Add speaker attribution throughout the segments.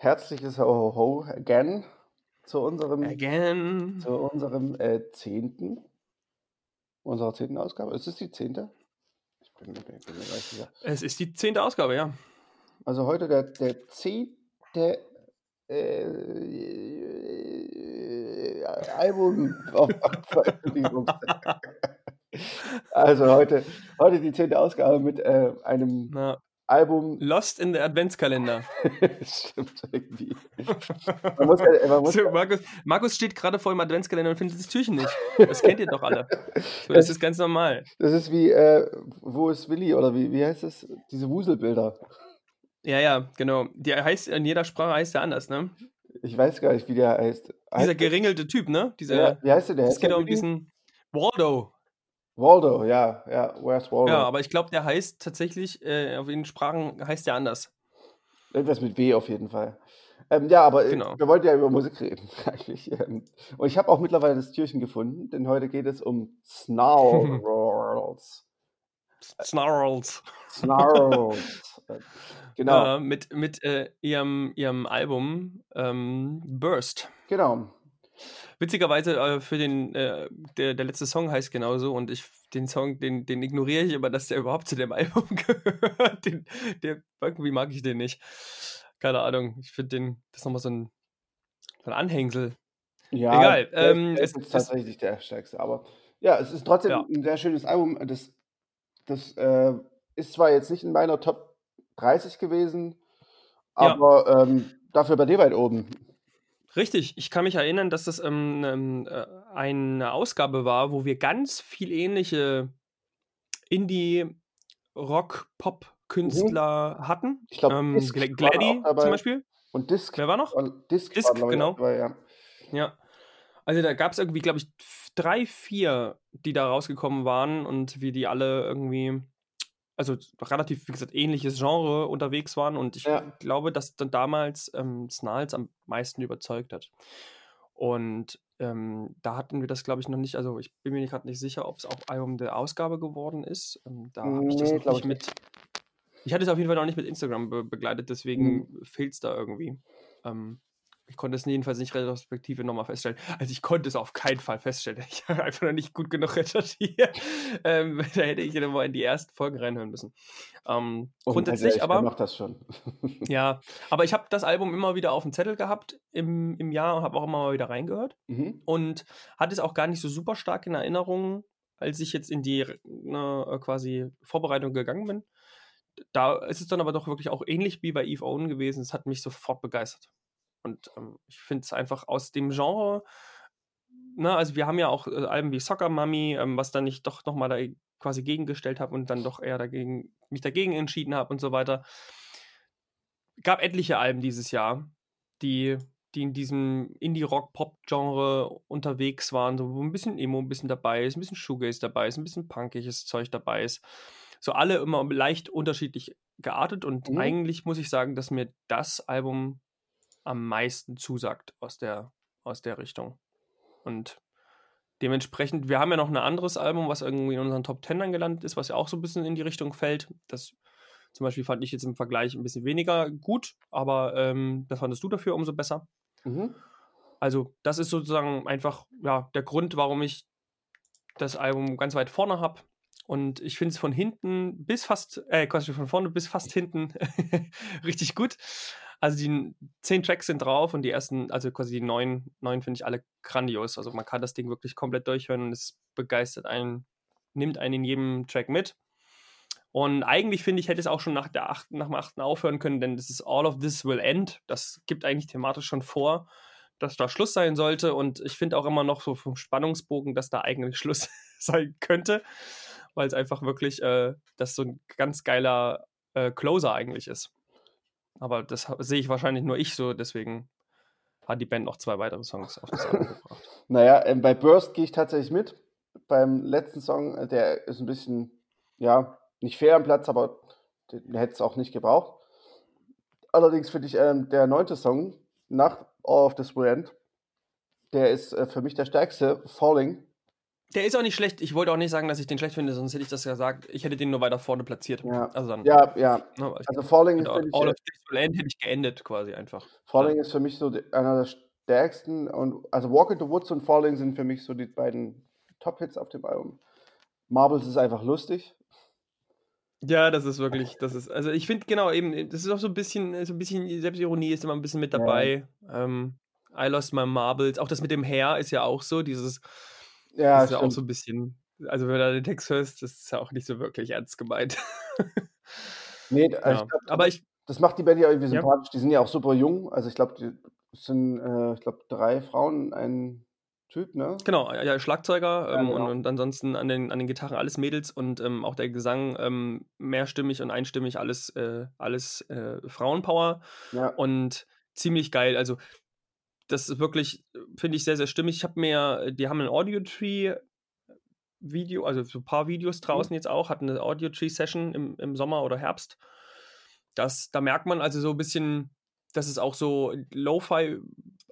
Speaker 1: herzliches Ho Ho Ho again zu unserem,
Speaker 2: Again.
Speaker 1: zu unserem äh, zehnten, unserer zehnten Ausgabe. Ist es die zehnte? Ich bin, bin, bin mir gar nicht sicher.
Speaker 2: Es ist die zehnte Ausgabe, ja.
Speaker 1: Also heute der, der zehnte äh, Album auf Veröffentlichungstag. Also heute, heute die zehnte Ausgabe mit äh, einem
Speaker 2: Na,
Speaker 1: Album.
Speaker 2: Lost in the Adventskalender.
Speaker 1: Stimmt irgendwie. Man muss, ja- man muss,
Speaker 2: So, Markus, Markus steht gerade vor dem Adventskalender und findet das Türchen nicht. Das kennt ihr doch alle. So, das ist ganz normal.
Speaker 1: das ist wie, äh, wo ist Willi oder wie, wie heißt das? Diese Wuselbilder.
Speaker 2: Ja, ja, genau. Der heißt, in jeder Sprache heißt der anders, ne?
Speaker 1: Ich weiß gar nicht, wie der heißt.
Speaker 2: Dieser geringelte Typ, ne? Dieser,
Speaker 1: ja, wie heißt der?
Speaker 2: es geht um diesen Waldo.
Speaker 1: Waldo, ja, ja, where's Waldo?
Speaker 2: Ja, aber ich glaube, der heißt tatsächlich, äh, auf den Sprachen heißt der anders.
Speaker 1: Irgendwas mit W auf jeden Fall. Ähm, ja, aber äh,
Speaker 2: Genau.
Speaker 1: wir wollten ja über Musik reden, eigentlich. Ähm, und ich habe auch mittlerweile das Türchen gefunden, denn heute geht es um Snarls.
Speaker 2: Snarls.
Speaker 1: Snarls. Genau,
Speaker 2: Äh, mit mit äh, ihrem, ihrem Album ähm, Burst.
Speaker 1: genau.
Speaker 2: Witzigerweise äh, für den, äh, der, der letzte Song heißt genauso und ich den Song, den, den ignoriere ich immer, dass der überhaupt zu dem Album gehört. Den, der, irgendwie mag ich den nicht. Keine Ahnung. Ich finde den, das ist nochmal so ein, so ein Anhängsel.
Speaker 1: Ja,
Speaker 2: Egal,
Speaker 1: der,
Speaker 2: ähm,
Speaker 1: der
Speaker 2: es-
Speaker 1: ist
Speaker 2: es-
Speaker 1: tatsächlich der stärkste. Aber ja, es ist trotzdem
Speaker 2: Ja.
Speaker 1: ein sehr schönes Album. Das, das äh, ist zwar jetzt nicht in meiner Top 30 gewesen,
Speaker 2: Ja.
Speaker 1: aber ähm, dafür bei dir weit oben.
Speaker 2: Richtig, ich kann mich erinnern, dass das ähm, ähm, äh, eine Ausgabe war, wo wir ganz viel ähnliche Indie-Rock-Pop-Künstler hatten.
Speaker 1: Ich glaube,
Speaker 2: ähm,
Speaker 1: Disc
Speaker 2: Gla-
Speaker 1: war
Speaker 2: Gladdy
Speaker 1: auch dabei.
Speaker 2: zum Beispiel.
Speaker 1: Und Disc.
Speaker 2: Wer war noch?
Speaker 1: Disc,
Speaker 2: Disc, genau.
Speaker 1: dabei, ja.
Speaker 2: Ja. Also da gab es irgendwie, glaube ich, drei, vier, die da rausgekommen waren und wie die alle irgendwie, also relativ, wie gesagt, ähnliches Genre unterwegs waren und ich
Speaker 1: Ja.
Speaker 2: glaube, dass dann damals ähm, Snarls am meisten überzeugt hat. Und ähm, da hatten wir das, glaube ich, noch nicht, also ich bin mir gerade nicht sicher, ob es auch Album der Ausgabe geworden ist. Ähm, da habe ich das
Speaker 1: Nee,
Speaker 2: noch nicht
Speaker 1: ich
Speaker 2: mit. Ich hatte es auf jeden Fall noch nicht mit Instagram be begleitet, deswegen fehlt es da irgendwie. Ähm, ich konnte es jedenfalls nicht retrospektive nochmal feststellen. Also ich konnte es auf keinen Fall feststellen. Ich habe einfach noch nicht gut genug recherchiert. ähm, da hätte ich dann mal in die ersten Folgen reinhören müssen. Ähm,
Speaker 1: Und
Speaker 2: grundsätzlich
Speaker 1: also,
Speaker 2: aber.
Speaker 1: Macht das schon.
Speaker 2: Ja, aber ich habe das Album immer wieder auf dem Zettel gehabt im, im Jahr und habe auch immer mal wieder reingehört
Speaker 1: mhm.
Speaker 2: und hatte es auch gar nicht so super stark in Erinnerung, als ich jetzt in die ne, quasi Vorbereitung gegangen bin. Da ist es dann aber doch wirklich auch ähnlich wie bei Eve Owen gewesen. Es hat mich sofort begeistert. Und ähm, ich finde es einfach aus dem Genre, ne, also wir haben ja auch äh, Alben wie Soccer Mummy, ähm, was dann ich doch nochmal da quasi gegengestellt habe und dann doch eher dagegen, mich dagegen entschieden habe und so weiter. Gab etliche Alben dieses Jahr, die, die in diesem Indie-Rock-Pop-Genre unterwegs waren, so wo ein bisschen Emo ein bisschen dabei ist, ein bisschen Shoegaze dabei ist, ein bisschen punkiges Zeug dabei ist. So alle immer leicht unterschiedlich geartet und
Speaker 1: Mhm.
Speaker 2: eigentlich muss ich sagen, dass mir das Album am meisten zusagt aus der, aus der Richtung. Und dementsprechend, wir haben ja noch ein anderes Album, was irgendwie in unseren Top Ten dann gelandet ist, was ja auch so ein bisschen in die Richtung fällt. Das zum Beispiel fand ich jetzt im Vergleich ein bisschen weniger gut, aber ähm, das fandest du dafür umso besser.
Speaker 1: Mhm.
Speaker 2: Also, das ist sozusagen einfach ja, der Grund, warum ich das Album ganz weit vorne habe. Und ich finde es von hinten bis fast, äh, quasi von vorne bis fast hinten richtig gut. Also die zehn Tracks sind drauf und die ersten, also quasi die neun, neun finde ich alle grandios. Also man kann das Ding wirklich komplett durchhören und es begeistert einen, nimmt einen in jedem Track mit. Und eigentlich finde ich, hätte es auch schon nach, der achten, nach dem achten aufhören können, denn das ist All of This Will End. Das gibt eigentlich thematisch schon vor, dass da Schluss sein sollte. Und ich finde auch immer noch so vom Spannungsbogen, dass da eigentlich Schluss sein könnte, weil es einfach wirklich äh, das so ein ganz geiler äh, Closer eigentlich ist. Aber das sehe ich wahrscheinlich nur ich so, deswegen hat die Band noch zwei weitere Songs auf das Album gebracht.
Speaker 1: Naja, ähm, bei Burst gehe ich tatsächlich mit. Beim letzten Song, äh, der ist ein bisschen, ja, nicht fair am Platz, aber den hätte es auch nicht gebraucht. Allerdings finde ich ähm, der neunte Song nach All of This Will End, der ist äh, für mich der stärkste, Falling.
Speaker 2: Der ist auch nicht schlecht. Ich wollte auch nicht sagen, dass ich den schlecht finde, sonst hätte ich das gesagt. Ich hätte den nur weiter vorne platziert.
Speaker 1: Ja,
Speaker 2: Also dann,
Speaker 1: ja, ja.
Speaker 2: ne,
Speaker 1: Also Falling ist,
Speaker 2: All
Speaker 1: finde
Speaker 2: All
Speaker 1: ich,
Speaker 2: of This Will End hätte ich geendet quasi einfach.
Speaker 1: Falling ist für mich so einer der stärksten und also Walk in the Woods und Falling sind für mich so die beiden Top-Hits auf dem Album. Marbles ist einfach lustig.
Speaker 2: Ja, das ist wirklich, das ist, also ich finde genau eben, das ist auch so ein bisschen, so ein bisschen Selbstironie ist immer ein bisschen mit dabei. Ähm, I lost my marbles. Auch das mit dem Hair ist ja auch so, dieses,
Speaker 1: Ja,
Speaker 2: das ist ja auch so ein bisschen, also wenn du da den Text hörst, das ist ja auch nicht so wirklich ernst gemeint.
Speaker 1: Nee,
Speaker 2: Ja.
Speaker 1: ich glaub,
Speaker 2: Aber ich,
Speaker 1: das macht die Band ja irgendwie
Speaker 2: Ja.
Speaker 1: sympathisch. Die sind ja auch super jung. Also ich glaube, die es sind, äh, ich glaube, drei Frauen, ein Typ, ne?
Speaker 2: genau, ja, Schlagzeuger
Speaker 1: Ja,
Speaker 2: ähm,
Speaker 1: genau.
Speaker 2: und, und ansonsten an den, an den Gitarren alles Mädels und ähm, auch der Gesang ähm, mehrstimmig und einstimmig, alles, äh, alles äh, Frauenpower.
Speaker 1: Ja.
Speaker 2: und ziemlich geil. Also, das ist wirklich, finde ich, sehr, sehr stimmig. Ich habe mir, die haben ein Audio-Tree-Video, also so ein paar Videos draußen jetzt auch, hatten eine Audio-Tree-Session im, im Sommer oder Herbst. Das, da merkt man also so ein bisschen, dass es auch so Lo-Fi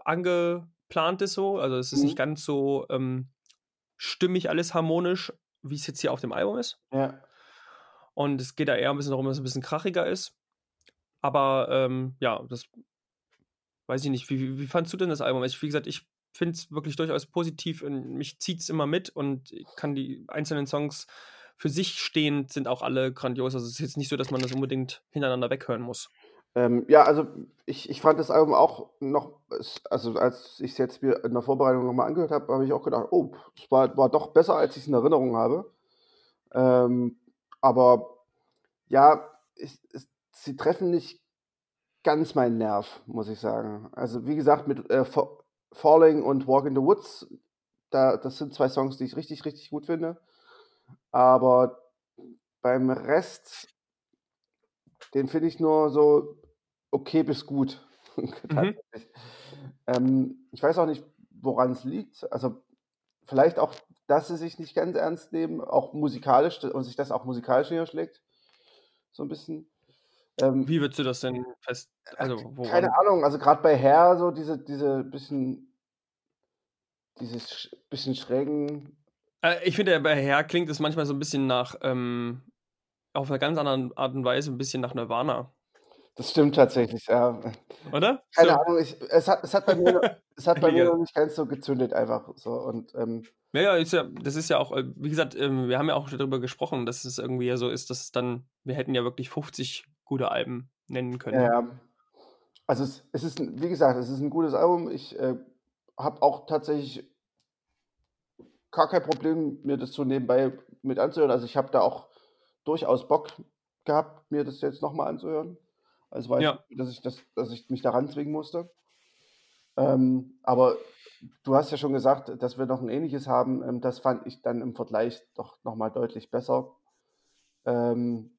Speaker 2: angeplant ist, so. Also, es ist
Speaker 1: Mhm.
Speaker 2: nicht ganz so ähm, stimmig, alles harmonisch, wie es jetzt hier auf dem Album ist.
Speaker 1: Ja.
Speaker 2: Und es geht da eher ein bisschen darum, dass es ein bisschen krachiger ist. Aber ähm, ja, das weiß ich nicht. Wie, wie, wie fandst du denn das Album? Ich, wie gesagt, ich finde es wirklich durchaus positiv und mich zieht es immer mit und ich kann die einzelnen Songs für sich stehend sind auch alle grandios. Also es ist jetzt nicht so, dass man das unbedingt hintereinander weghören muss.
Speaker 1: Ähm, ja, also ich, ich fand das Album auch noch, also als ich es jetzt mir in der Vorbereitung nochmal angehört habe, habe ich auch gedacht, oh, es war, war doch besser, als ich es in Erinnerung habe. Ähm, aber ja, ich, es, sie treffen nicht ganz meinen Nerv, muss ich sagen. Also wie gesagt, mit äh, Fa- Falling und Walk in the Woods, da, das sind zwei Songs, die ich richtig, richtig gut finde. Aber beim Rest, den finde ich nur so okay bis gut. Tatsächlich. Ähm, ich weiß auch nicht, woran es liegt. Also vielleicht auch, dass sie sich nicht ganz ernst nehmen, auch musikalisch und sich das auch musikalisch niederschlägt. So ein bisschen. Ähm,
Speaker 2: Wie würdest du das denn fest? Also, woran?
Speaker 1: keine Ahnung, also gerade bei Hair so diese, diese bisschen, dieses sch- bisschen schrägen,
Speaker 2: Äh, ich finde, bei Herr klingt es manchmal so ein bisschen nach, ähm, auf einer ganz anderen Art und Weise, ein bisschen nach Nirvana.
Speaker 1: das stimmt tatsächlich, ja.
Speaker 2: Oder?
Speaker 1: Keine
Speaker 2: So.
Speaker 1: Ahnung, ich, es, hat, es hat bei mir, es hat bei mir noch nicht ganz so gezündet einfach so und ähm,
Speaker 2: Ja, ja, ist ja, das ist ja auch, äh, wie gesagt, ähm, wir haben ja auch darüber gesprochen, dass es irgendwie ja so ist, dass es dann, wir hätten ja wirklich 50 gute Alben nennen können.
Speaker 1: Ja. Also es, es ist, wie gesagt, es ist ein gutes Album. Ich äh, habe auch tatsächlich gar kein Problem, mir das so nebenbei mit anzuhören. Also ich habe da auch durchaus Bock gehabt, mir das jetzt nochmal anzuhören. Also weiß
Speaker 2: Ja.
Speaker 1: dass ich das, dass ich mich daran zwingen musste. Ähm, aber du hast ja schon gesagt, dass wir noch ein ähnliches haben. Ähm, das fand ich dann im Vergleich doch nochmal deutlich besser. Ähm,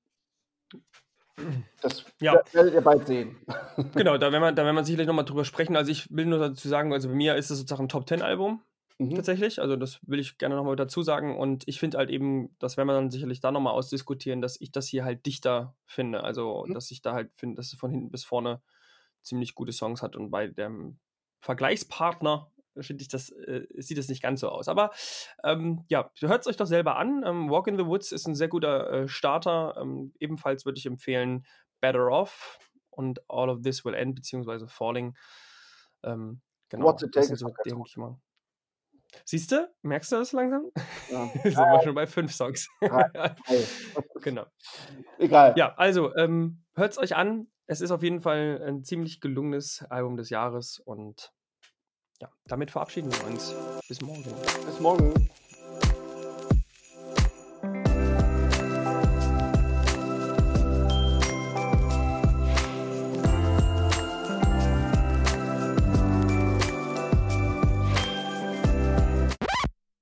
Speaker 1: das
Speaker 2: Ja.
Speaker 1: wer- werdet ihr bald sehen.
Speaker 2: Genau, da werden wir, da werden wir sicherlich nochmal drüber sprechen. Also ich will nur dazu sagen, also bei mir ist es sozusagen ein Top-10-Album
Speaker 1: Mhm.
Speaker 2: tatsächlich. Also das will ich gerne nochmal dazu sagen. Und ich finde halt eben, das werden wir dann sicherlich da nochmal ausdiskutieren, dass ich das hier halt dichter finde. Also,
Speaker 1: Mhm.
Speaker 2: dass ich da halt finde, dass es von hinten bis vorne ziemlich gute Songs hat. Und bei dem Vergleichspartner finde ich das, äh, sieht das nicht ganz so aus. Aber ähm, ja, hört es euch doch selber an. Ähm, Walk in the Woods ist ein sehr guter äh, Starter. Ähm, ebenfalls würde ich empfehlen Better Off und All of This Will End, beziehungsweise Falling. Ähm, genau,
Speaker 1: What's it take
Speaker 2: so, denke ich mal. Siehst du? Merkst du das langsam?
Speaker 1: Ja.
Speaker 2: sind wir schon bei fünf Songs.
Speaker 1: Hey.
Speaker 2: genau.
Speaker 1: Egal.
Speaker 2: Ja, also ähm, hört es euch an. Es ist auf jeden Fall ein ziemlich gelungenes Album des Jahres und ja, damit verabschieden wir uns. Bis morgen.
Speaker 1: Bis morgen.